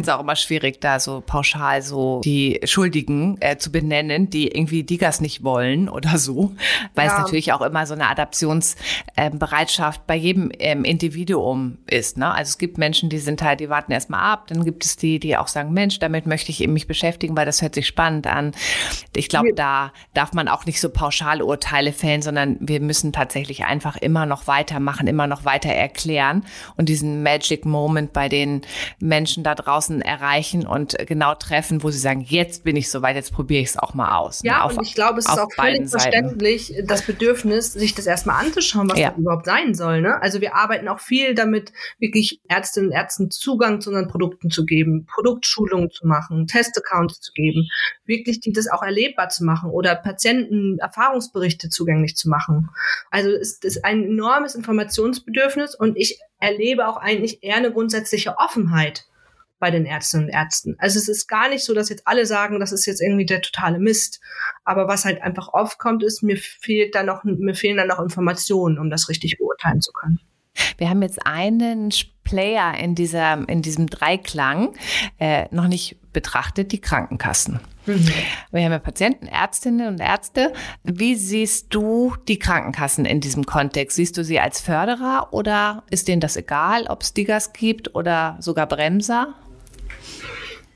Finde es auch immer schwierig, da so pauschal so die Schuldigen äh, zu benennen, die irgendwie Digas nicht wollen oder so, weil ja. es natürlich auch immer so eine Adaptionsbereitschaft äh, bei jedem ähm, Individuum ist. Ne? Also es gibt Menschen, die sind halt, die warten erstmal ab, dann gibt es die, die auch sagen, Mensch, damit möchte ich eben mich beschäftigen, weil das hört sich spannend an. Ich glaube, da darf man auch nicht so pauschal Urteile fällen, sondern wir müssen tatsächlich einfach immer noch weitermachen, immer noch weiter erklären und diesen Magic Moment bei den Menschen da draußen draußen erreichen und genau treffen, wo sie sagen, jetzt bin ich soweit, jetzt probiere ich es auch mal aus. Ja, ne? und ich glaube, es ist auch völlig verständlich, das Bedürfnis, sich das erstmal anzuschauen, was ja. das überhaupt sein soll. Ne? Also wir arbeiten auch viel damit, wirklich Ärztinnen und Ärzten Zugang zu unseren Produkten zu geben, Produktschulungen zu machen, Testaccounts zu geben, wirklich die das auch erlebbar zu machen oder Patienten Erfahrungsberichte zugänglich zu machen. Also es ist ein enormes Informationsbedürfnis und ich erlebe auch eigentlich eher eine grundsätzliche Offenheit bei den Ärztinnen und Ärzten. Also es ist gar nicht so, dass jetzt alle sagen, das ist jetzt irgendwie der totale Mist. Aber was halt einfach oft kommt, ist, mir fehlt da noch, mir fehlen da noch Informationen, um das richtig beurteilen zu können. Wir haben jetzt einen Player in dieser, in diesem Dreiklang äh, noch nicht betrachtet, die Krankenkassen. Mhm. Wir haben ja Patienten, Ärztinnen und Ärzte. Wie siehst du die Krankenkassen in diesem Kontext? Siehst du sie als Förderer oder ist denen das egal, ob es Digas gibt oder sogar Bremser?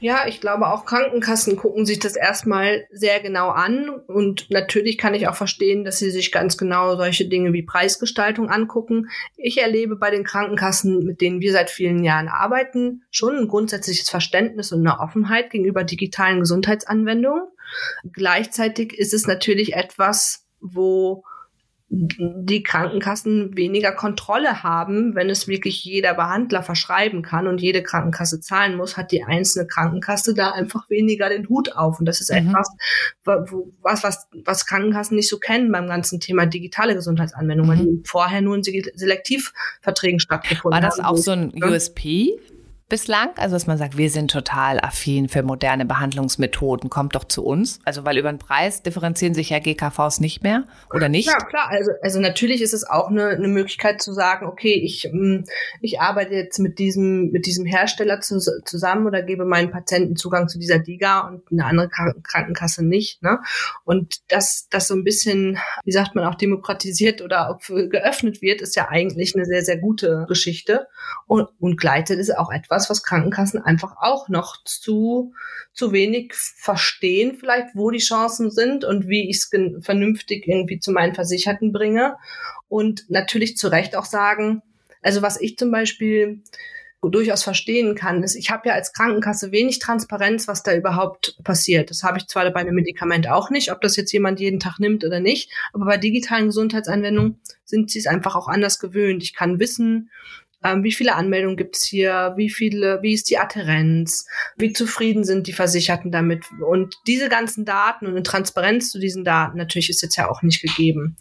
Ja, ich glaube, auch Krankenkassen gucken sich das erstmal sehr genau an. Und natürlich kann ich auch verstehen, dass sie sich ganz genau solche Dinge wie Preisgestaltung angucken. Ich erlebe bei den Krankenkassen, mit denen wir seit vielen Jahren arbeiten, schon ein grundsätzliches Verständnis und eine Offenheit gegenüber digitalen Gesundheitsanwendungen. Gleichzeitig ist es natürlich etwas, wo die Krankenkassen weniger Kontrolle haben, wenn es wirklich jeder Behandler verschreiben kann und jede Krankenkasse zahlen muss, hat die einzelne Krankenkasse da einfach weniger den Hut auf. Und das ist mhm. etwas, was, was, was Krankenkassen nicht so kennen beim ganzen Thema digitale Gesundheitsanwendungen, mhm. die vorher nur in Selektivverträgen stattgefunden haben. War das auch so ein USP? Bislang? Also, dass man sagt, wir sind total affin für moderne Behandlungsmethoden, kommt doch zu uns. Also, weil über den Preis differenzieren sich ja GKVs nicht mehr oder nicht? Ja, klar. Also, also natürlich ist es auch eine, eine Möglichkeit zu sagen, okay, ich, mm, ich arbeite jetzt mit diesem, mit diesem Hersteller zu, zusammen oder gebe meinen Patienten Zugang zu dieser DIGA und eine andere Krankenkasse nicht. Ne? Und dass das so ein bisschen, wie sagt man, auch demokratisiert oder geöffnet wird, ist ja eigentlich eine sehr, sehr gute Geschichte. Und, und gleitet ist auch etwas, was, was Krankenkassen einfach auch noch zu, zu wenig verstehen, vielleicht, wo die Chancen sind und wie ich es vernünftig irgendwie zu meinen Versicherten bringe. Und natürlich zu Recht auch sagen, also was ich zum Beispiel durchaus verstehen kann, ist, ich habe ja als Krankenkasse wenig Transparenz, was da überhaupt passiert. Das habe ich zwar bei einem Medikament auch nicht, ob das jetzt jemand jeden Tag nimmt oder nicht, aber bei digitalen Gesundheitsanwendungen sind sie es einfach auch anders gewöhnt. Ich kann wissen, wie viele Anmeldungen gibt's hier, wie viele, wie ist die Adherenz, wie zufrieden sind die Versicherten damit. Und diese ganzen Daten und eine Transparenz zu diesen Daten natürlich ist jetzt ja auch nicht gegeben.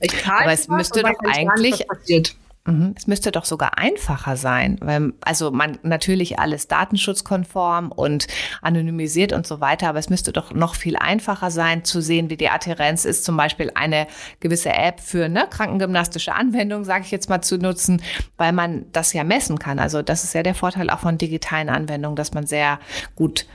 Ich Aber es müsste doch eigentlich Mhm. Es müsste doch sogar einfacher sein, weil also man natürlich alles datenschutzkonform und anonymisiert und so weiter, aber es müsste doch noch viel einfacher sein zu sehen, wie die Adhärenz ist, zum Beispiel eine gewisse App für eine krankengymnastische Anwendung, sage ich jetzt mal, zu nutzen, weil man das ja messen kann. Also das ist ja der Vorteil auch von digitalen Anwendungen, dass man sehr gut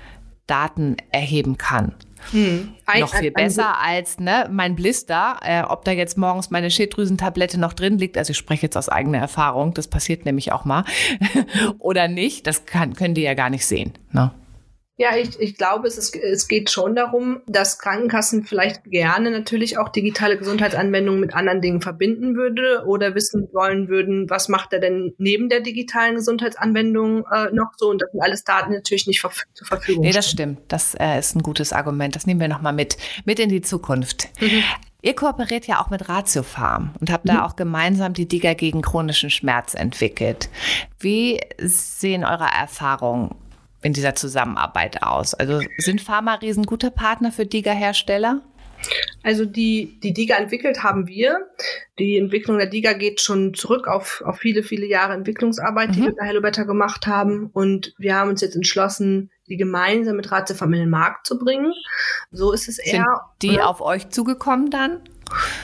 Daten erheben kann. Hm. Ein, noch viel besser als ne, mein Blister, äh, ob da jetzt morgens meine Schilddrüsentablette noch drin liegt. Also ich spreche jetzt aus eigener Erfahrung, das passiert nämlich auch mal. Oder nicht, das kann, können die ja gar nicht sehen. Ne? Ja, ich, ich glaube, es, ist, es geht schon darum, dass Krankenkassen vielleicht gerne natürlich auch digitale Gesundheitsanwendungen mit anderen Dingen verbinden würde oder wissen wollen würden, was macht er denn neben der digitalen Gesundheitsanwendung äh, noch so und das sind alles Daten natürlich nicht verf zur Verfügung. Nee, das stimmt. Das äh, ist ein gutes Argument. Das nehmen wir nochmal mit, mit in die Zukunft. Mhm. Ihr kooperiert ja auch mit Ratiofarm und habt mhm. da auch gemeinsam die Diga gegen chronischen Schmerz entwickelt. Wie sehen eure Erfahrungen in dieser Zusammenarbeit aus? Also sind Pharma-Riesen guter Partner für DIGA-Hersteller? Also die, die DIGA entwickelt haben wir. Die Entwicklung der DIGA geht schon zurück auf, auf viele, viele Jahre Entwicklungsarbeit, mhm. die wir bei Hello Better gemacht haben. Und wir haben uns jetzt entschlossen, die gemeinsam mit Ratiofarm in den Markt zu bringen. So ist es eher. Sind die auf euch zugekommen dann?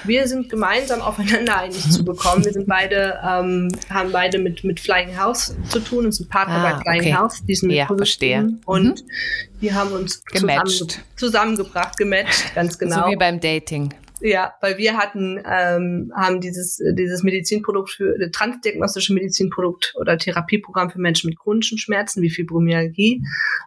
Wir sind gemeinsam aufeinander eigentlich zu bekommen. Wir sind beide, ähm, haben beide mit, mit Flying House zu tun und sind Partner ah, bei Flying okay. House, diesen ja, verstehe. Und mhm. die haben uns zusammen, zusammengebracht, gematcht, ganz genau. So wie beim Dating. Ja, weil wir hatten, ähm, haben dieses, dieses Medizinprodukt für äh, transdiagnostische Medizinprodukt oder Therapieprogramm für Menschen mit chronischen Schmerzen wie Fibromyalgie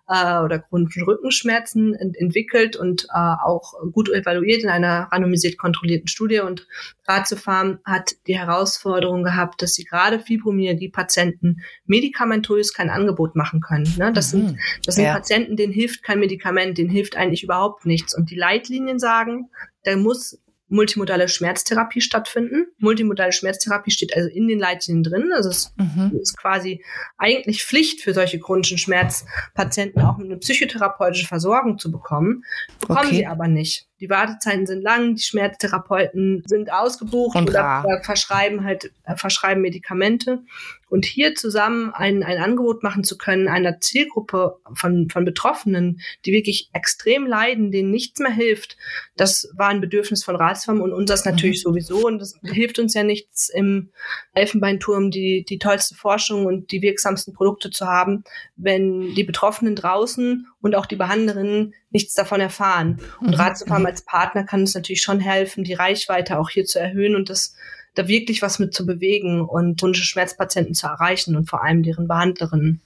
äh, oder chronischen Rückenschmerzen ent entwickelt und äh, auch gut evaluiert in einer randomisiert kontrollierten Studie. Und Ratiofarm hat die Herausforderung gehabt, dass sie gerade Fibromyalgie-Patienten medikamentös kein Angebot machen können. Ne? Das mhm. sind, das sind ja. Patienten, denen hilft kein Medikament, denen hilft eigentlich überhaupt nichts. Und die Leitlinien sagen, da muss multimodale Schmerztherapie stattfinden. Multimodale Schmerztherapie steht also in den Leitlinien drin. Also es mhm. ist quasi eigentlich Pflicht für solche chronischen Schmerzpatienten auch eine psychotherapeutische Versorgung zu bekommen. Bekommen okay. sie aber nicht. Die Wartezeiten sind lang, die Schmerztherapeuten sind ausgebucht und oder, oder verschreiben halt äh, verschreiben Medikamente. Und hier zusammen ein, ein Angebot machen zu können einer Zielgruppe von, von Betroffenen, die wirklich extrem leiden, denen nichts mehr hilft, das war ein Bedürfnis von Ratsfarm und unseres natürlich mhm. sowieso. Und das hilft uns ja nichts im Elfenbeinturm, die, die tollste Forschung und die wirksamsten Produkte zu haben, wenn die Betroffenen draußen und auch die Behandlerinnen nichts davon erfahren. Und mhm. Ratiofarm als Partner kann uns natürlich schon helfen, die Reichweite auch hier zu erhöhen und das da wirklich was mit zu bewegen und chronische Schmerzpatienten zu erreichen und vor allem deren Behandlerinnen.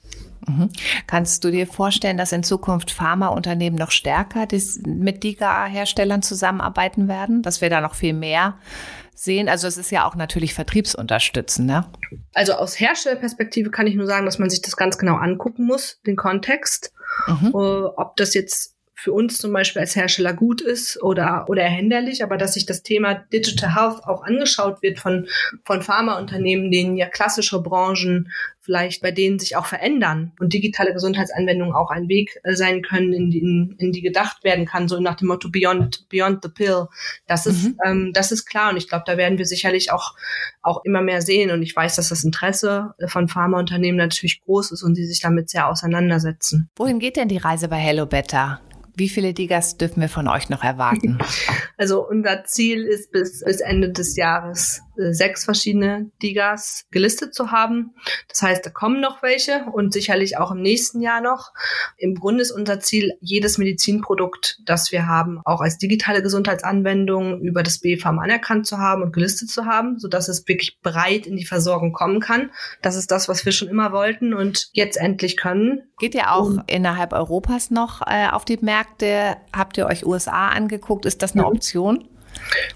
Mhm. Kannst du dir vorstellen, dass in Zukunft Pharmaunternehmen noch stärker mit DIGA-Herstellern zusammenarbeiten werden, dass wir da noch viel mehr sehen? Also es ist ja auch natürlich vertriebsunterstützend, ne? Also aus Herstellerperspektive kann ich nur sagen, dass man sich das ganz genau angucken muss, den Kontext. Mhm. Uh, ob das jetzt für uns zum Beispiel als Hersteller gut ist oder, oder erhänderlich, aber dass sich das Thema Digital Health auch angeschaut wird von, von Pharmaunternehmen, denen ja klassische Branchen vielleicht bei denen sich auch verändern und digitale Gesundheitsanwendungen auch ein Weg äh, sein können, in die, in, in die gedacht werden kann, so nach dem Motto Beyond, Beyond the Pill. Das ist, mhm. ähm, das ist klar und ich glaube, da werden wir sicherlich auch, auch immer mehr sehen und ich weiß, dass das Interesse von Pharmaunternehmen natürlich groß ist und die sich damit sehr auseinandersetzen. Wohin geht denn die Reise bei Hello Better? Wie viele Digas dürfen wir von euch noch erwarten? Also unser Ziel ist bis, bis Ende des Jahres äh, sechs verschiedene Digas gelistet zu haben. Das heißt, da kommen noch welche und sicherlich auch im nächsten Jahr noch. Im Grunde ist unser Ziel, jedes Medizinprodukt, das wir haben, auch als digitale Gesundheitsanwendung über das BfArM anerkannt zu haben und gelistet zu haben, sodass es wirklich breit in die Versorgung kommen kann. Das ist das, was wir schon immer wollten und jetzt endlich können. Geht ihr auch und innerhalb Europas noch äh, auf die Märkte? Habt ihr euch USA angeguckt? Ist das eine Option?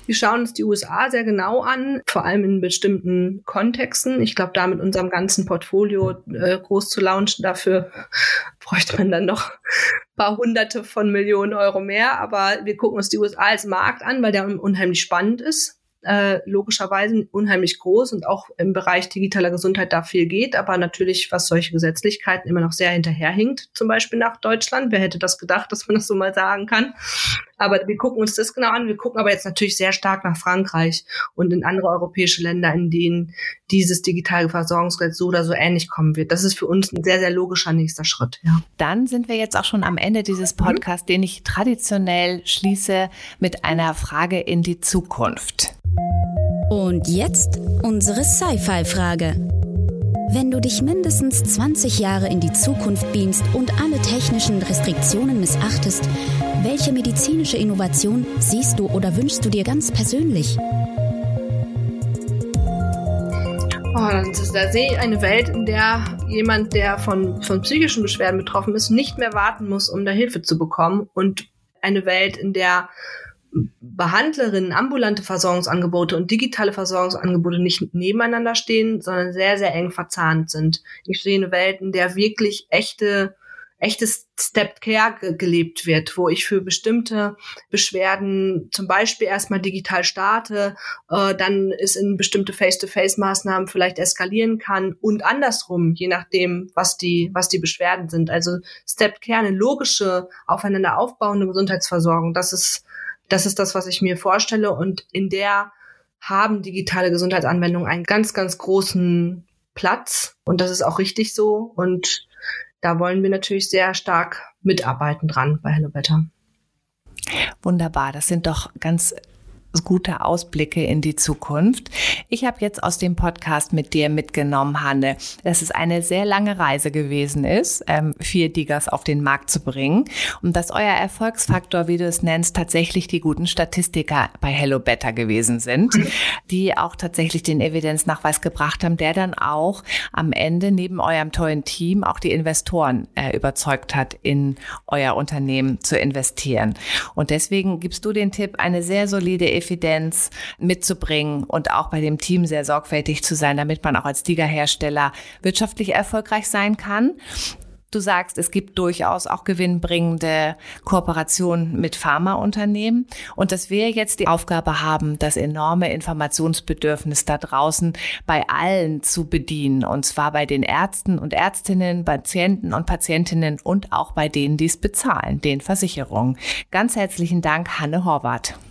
Wir schauen uns die USA sehr genau an, vor allem in bestimmten Kontexten. Ich glaube, da mit unserem ganzen Portfolio äh, groß zu launchen, dafür bräuchte man dann noch ein paar Hunderte von Millionen Euro mehr. Aber wir gucken uns die USA als Markt an, weil der unheimlich spannend ist äh, logischerweise unheimlich groß und auch im Bereich digitaler Gesundheit da viel geht, aber natürlich, was solche Gesetzlichkeiten immer noch sehr hinterherhinkt, zum Beispiel nach Deutschland. Wer hätte das gedacht, dass man das so mal sagen kann? Aber wir gucken uns das genau an. Wir gucken aber jetzt natürlich sehr stark nach Frankreich und in andere europäische Länder, in denen dieses digitale Versorgungsgesetz so oder so ähnlich kommen wird. Das ist für uns ein sehr, sehr logischer nächster Schritt. Ja. Dann sind wir jetzt auch schon am Ende dieses mhm. Podcasts, den ich traditionell schließe mit einer Frage in die Zukunft. Und jetzt unsere Sci-Fi-Frage. Wenn du dich mindestens 20 Jahre in die Zukunft beamst und alle technischen Restriktionen missachtest, welche medizinische Innovation siehst du oder wünschst du dir ganz persönlich? Oh, da sehe ich eine Welt, in der jemand, der von, von psychischen Beschwerden betroffen ist, nicht mehr warten muss, um da Hilfe zu bekommen. Und eine Welt, in der Behandlerinnen, ambulante Versorgungsangebote und digitale Versorgungsangebote nicht nebeneinander stehen, sondern sehr, sehr eng verzahnt sind. Ich sehe eine Welt, in der wirklich echte echtes Step Care ge gelebt wird, wo ich für bestimmte Beschwerden zum Beispiel erstmal digital starte, äh, dann es in bestimmte Face-to-Face-Maßnahmen vielleicht eskalieren kann und andersrum, je nachdem, was die, was die Beschwerden sind. Also Step Care, eine logische, aufeinander aufbauende Gesundheitsversorgung, das ist, das ist das, was ich mir vorstelle. Und in der haben digitale Gesundheitsanwendungen einen ganz, ganz großen Platz. Und das ist auch richtig so. Und da wollen wir natürlich sehr stark mitarbeiten dran bei Hello Better. Wunderbar, das sind doch ganz gute Ausblicke in die Zukunft. Ich habe jetzt aus dem Podcast mit dir mitgenommen, Hanne, dass es eine sehr lange Reise gewesen ist, ähm, vier Diggers auf den Markt zu bringen und dass euer Erfolgsfaktor, wie du es nennst, tatsächlich die guten Statistiker bei Hello Better gewesen sind, die auch tatsächlich den Evidenznachweis gebracht haben, der dann auch am Ende neben eurem tollen Team auch die Investoren äh, überzeugt hat, in euer Unternehmen zu investieren. Und deswegen gibst du den Tipp, eine sehr solide Evidenz mitzubringen und auch bei dem Team sehr sorgfältig zu sein, damit man auch als Liga-Hersteller wirtschaftlich erfolgreich sein kann. Du sagst, es gibt durchaus auch gewinnbringende Kooperationen mit Pharmaunternehmen und dass wir jetzt die Aufgabe haben, das enorme Informationsbedürfnis da draußen bei allen zu bedienen und zwar bei den Ärzten und Ärztinnen, Patienten und Patientinnen und auch bei denen, die es bezahlen, den Versicherungen. Ganz herzlichen Dank, Hanne Horvath.